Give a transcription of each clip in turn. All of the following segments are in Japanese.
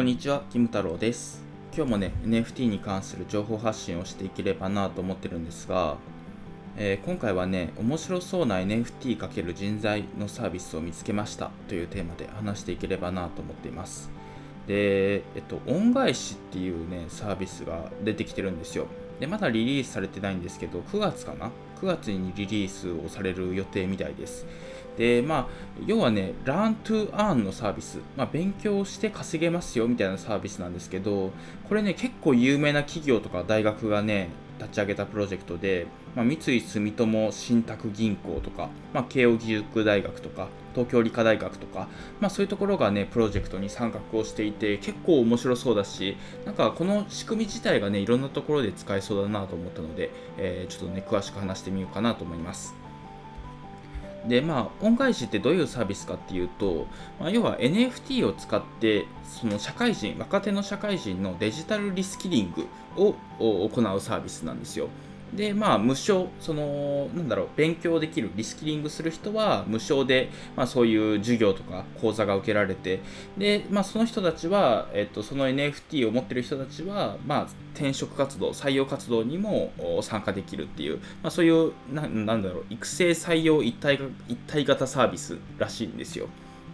こんにちは、キム太郎です。今日もね、NFT に関する情報発信をしていければなと思ってるんですが、えー、今回はね、面白そうな NFT× 人材のサービスを見つけましたというテーマで話していければなと思っています。で、えっと、恩返しっていうね、サービスが出てきてるんですよ。で、まだリリースされてないんですけど、9月かな ?9 月にリリースをされる予定みたいです。で、まあ、要はね、Learn to Earn のサービス、まあ、勉強して稼げますよみたいなサービスなんですけど、これね、結構有名な企業とか大学がね、立ち上げたプロジェクトで、まあ、三井住友信託銀行とか、まあ、慶應義塾大学とか、東京理科大学とか、まあ、そういうところがね、プロジェクトに参画をしていて、結構面白そうだし、なんかこの仕組み自体がね、いろんなところで使えそうだなと思ったので、えー、ちょっとね、詳しく話してみようかなと思います。でまあ恩返しってどういうサービスかっていうと、まあ、要は NFT を使ってその社会人若手の社会人のデジタルリスキリングを行うサービスなんですよ。で、まあ、無償、その、なんだろう、勉強できる、リスキリングする人は無償で、まあ、そういう授業とか講座が受けられて、で、まあ、その人たちは、えっと、その NFT を持ってる人たちは、まあ、転職活動、採用活動にも参加できるっていう、まあ、そういうな、なんだろう、育成採用一体一体型サービスらしいんですよ。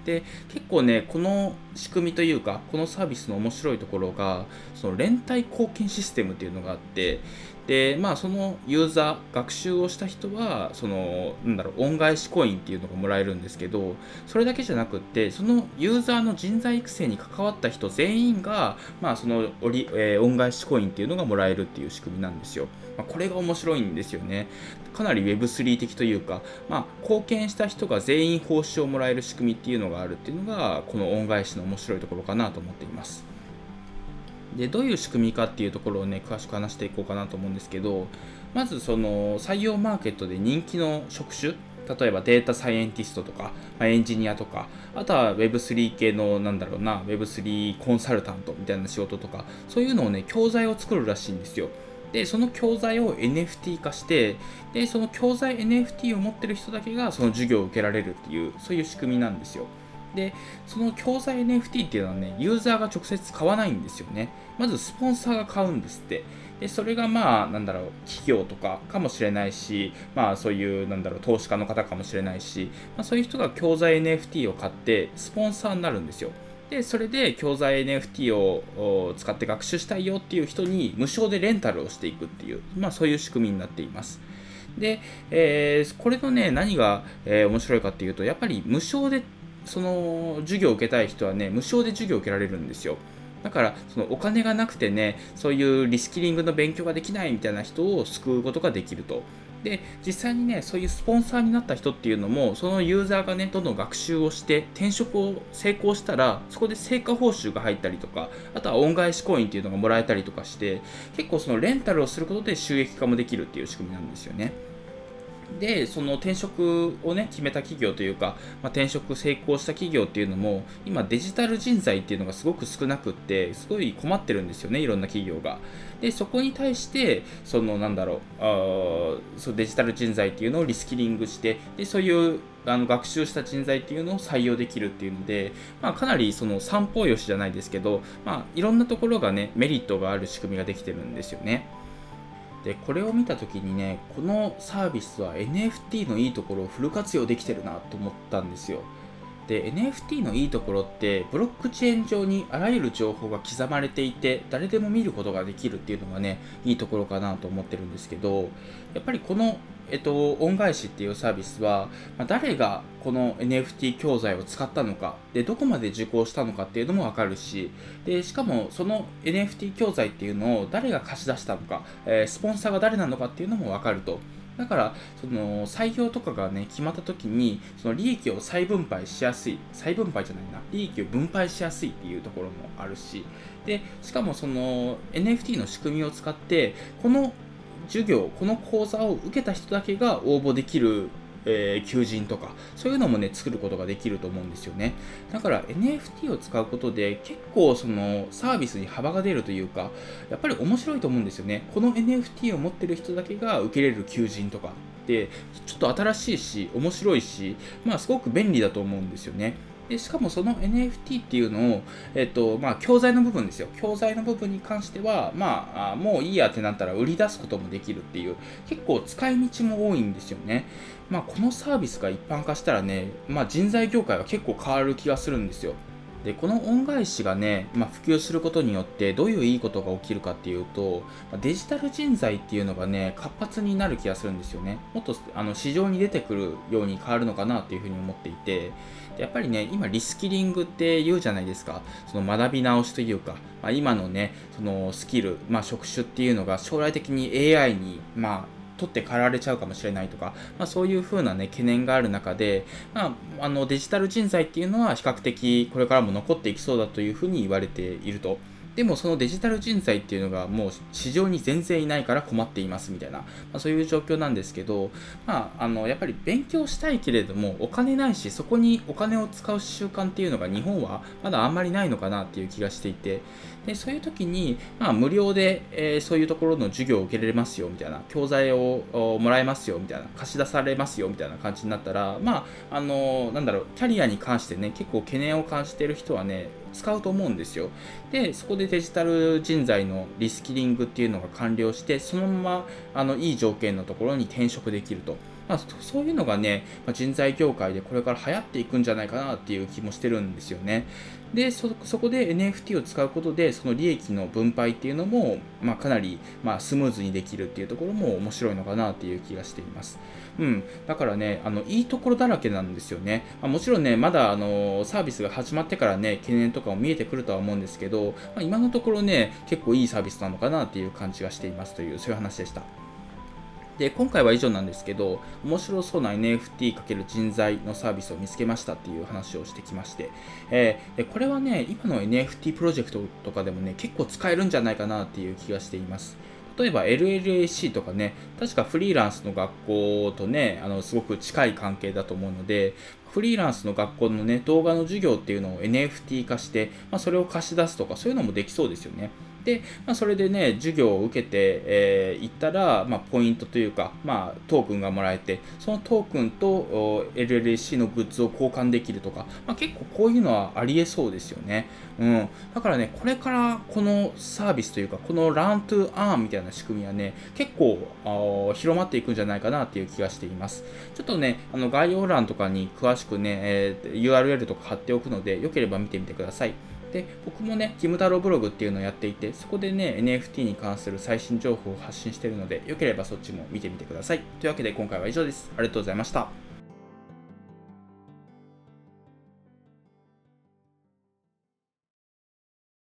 で結構ねこの仕組みというかこのサービスの面白いところがその連帯貢献システムっていうのがあってでまあそのユーザー学習をした人はそのなんだろう恩返しコインっていうのがもらえるんですけどそれだけじゃなくってそのユーザーの人材育成に関わった人全員がまあそのおり、えー、恩返しコインっていうのがもらえるっていう仕組みなんですよ、まあ、これが面白いんですよね。かなり Web3 的というかまあ貢献した人が全員報酬をもらえる仕組みっていうのがあるっていうのがこの恩返しの面白いところかなと思っています。でどういう仕組みかっていうところをね詳しく話していこうかなと思うんですけどまずその採用マーケットで人気の職種例えばデータサイエンティストとか、まあ、エンジニアとか、あとは Web3 系の、なんだろうな、Web3 コンサルタントみたいな仕事とか、そういうのをね、教材を作るらしいんですよ。で、その教材を NFT 化して、で、その教材 NFT を持ってる人だけがその授業を受けられるっていう、そういう仕組みなんですよ。で、その教材 NFT っていうのはね、ユーザーが直接買わないんですよね。まずスポンサーが買うんですって。で、それがまあ、なんだろう、企業とかかもしれないし、まあそういう、なんだろう、投資家の方かもしれないし、まあそういう人が教材 NFT を買って、スポンサーになるんですよ。で、それで教材 NFT を使って学習したいよっていう人に無償でレンタルをしていくっていう、まあそういう仕組みになっています。で、えー、これのね、何が、えー、面白いかっていうと、やっぱり無償でその授業を受けたい人はね、無償で授業を受けられるんですよ。だから、そのお金がなくてね、そういうリスキリングの勉強ができないみたいな人を救うことができると。で、実際にね、そういうスポンサーになった人っていうのも、そのユーザーがね、どんどん学習をして、転職を成功したら、そこで成果報酬が入ったりとか、あとは恩返しコインっていうのがもらえたりとかして、結構そのレンタルをすることで収益化もできるっていう仕組みなんですよね。でその転職をね決めた企業というか、まあ、転職成功した企業っていうのも今デジタル人材っていうのがすごく少なくってすごい困ってるんですよねいろんな企業がでそこに対してそのなんだろうあそデジタル人材っていうのをリスキリングしてでそういうあの学習した人材っていうのを採用できるっていうので、まあ、かなりその三方よしじゃないですけど、まあ、いろんなところがねメリットがある仕組みができてるんですよね。でこれを見た時にねこのサービスは NFT のいいところをフル活用できてるなと思ったんですよ。で NFT のいいところってブロックチェーン上にあらゆる情報が刻まれていて誰でも見ることができるっていうのがねいいところかなと思ってるんですけどやっぱりこのえっと、恩返しっていうサービスは、まあ、誰がこの NFT 教材を使ったのかで、どこまで受講したのかっていうのもわかるし、で、しかもその NFT 教材っていうのを誰が貸し出したのか、えー、スポンサーが誰なのかっていうのもわかると。だから、その採用とかがね、決まった時に、その利益を再分配しやすい、再分配じゃないな、利益を分配しやすいっていうところもあるし、で、しかもその NFT の仕組みを使って、この授業、この講座を受けた人だけが応募できるえー、求人とか、そういうのもね、作ることができると思うんですよね。だから NFT を使うことで結構そのサービスに幅が出るというか、やっぱり面白いと思うんですよね。この NFT を持ってる人だけが受けれる求人とかって、ちょっと新しいし、面白いし、まあすごく便利だと思うんですよね。でしかもその NFT っていうのを、えっとまあ、教材の部分ですよ。教材の部分に関しては、まあ、もういいやってなったら売り出すこともできるっていう結構使い道も多いんですよね、まあ、このサービスが一般化したらね、まあ、人材業界は結構変わる気がするんですよ。でこの恩返しがね、まあ、普及することによってどういういいことが起きるかっていうとデジタル人材っていうのがね活発になる気がするんですよね。もっとあの市場に出てくるように変わるのかなっていうふうに思っていてやっぱりね今リスキリングって言うじゃないですか。その学び直しというか、まあ、今のねそのスキル、まあ、職種っていうのが将来的に AI にまあ取って代わられちゃうかもしれないとか、まあ、そういうふうな、ね、懸念がある中で、まあ、あのデジタル人材っていうのは比較的これからも残っていきそうだというふうに言われていると。でもそのデジタル人材っていうのがもう市場に全然いないから困っていますみたいな、まあ、そういう状況なんですけど、まあ、あのやっぱり勉強したいけれどもお金ないしそこにお金を使う習慣っていうのが日本はまだあんまりないのかなっていう気がしていてでそういう時に、まあ、無料で、えー、そういうところの授業を受けられますよみたいな教材をもらえますよみたいな貸し出されますよみたいな感じになったらまああのなんだろうキャリアに関してね結構懸念を感じてる人はね使うと思うんですよ。で、そこでデジタル人材のリスキリングっていうのが完了して、そのままあのいい条件のところに転職できると。まあ、そういうのがね、ま、人材業界でこれから流行っていくんじゃないかなっていう気もしてるんですよね。で、そこで NFT を使うことで、その利益の分配っていうのも、まあ、かなり、まあ、スムーズにできるっていうところも面白いのかなっていう気がしています。うん、だからね、あのいいところだらけなんですよね。まあ、もちろんね、まだあのサービスが始まってからね、懸念とかも見えてくるとは思うんですけど、まあ、今のところね、結構いいサービスなのかなっていう感じがしていますという、そういう話でした。で、今回は以上なんですけど、面白そうな NFT× 人材のサービスを見つけましたっていう話をしてきまして、えー、これはね、今の NFT プロジェクトとかでもね、結構使えるんじゃないかなっていう気がしています。例えば LLAC とかね、確かフリーランスの学校とね、あのすごく近い関係だと思うので、フリーランスの学校のね、動画の授業っていうのを NFT 化して、まあ、それを貸し出すとか、そういうのもできそうですよね。で、まあ、それでね、授業を受けてい、えー、ったら、まあ、ポイントというか、まあ、トークンがもらえて、そのトークンと LLC のグッズを交換できるとか、まあ、結構こういうのはありえそうですよね。うん。だからね、これからこのサービスというか、この Run to Earn みたいな仕組みはね、結構広まっていくんじゃないかなっていう気がしています。ちょっとね、あの概要欄とかに詳しくね、えー、URL とか貼っておくので、よければ見てみてください。で僕もね、キム太郎ブログっていうのをやっていて、そこでね、NFT に関する最新情報を発信しているので、よければそっちも見てみてください。というわけで今回は以上です。ありがとうございました。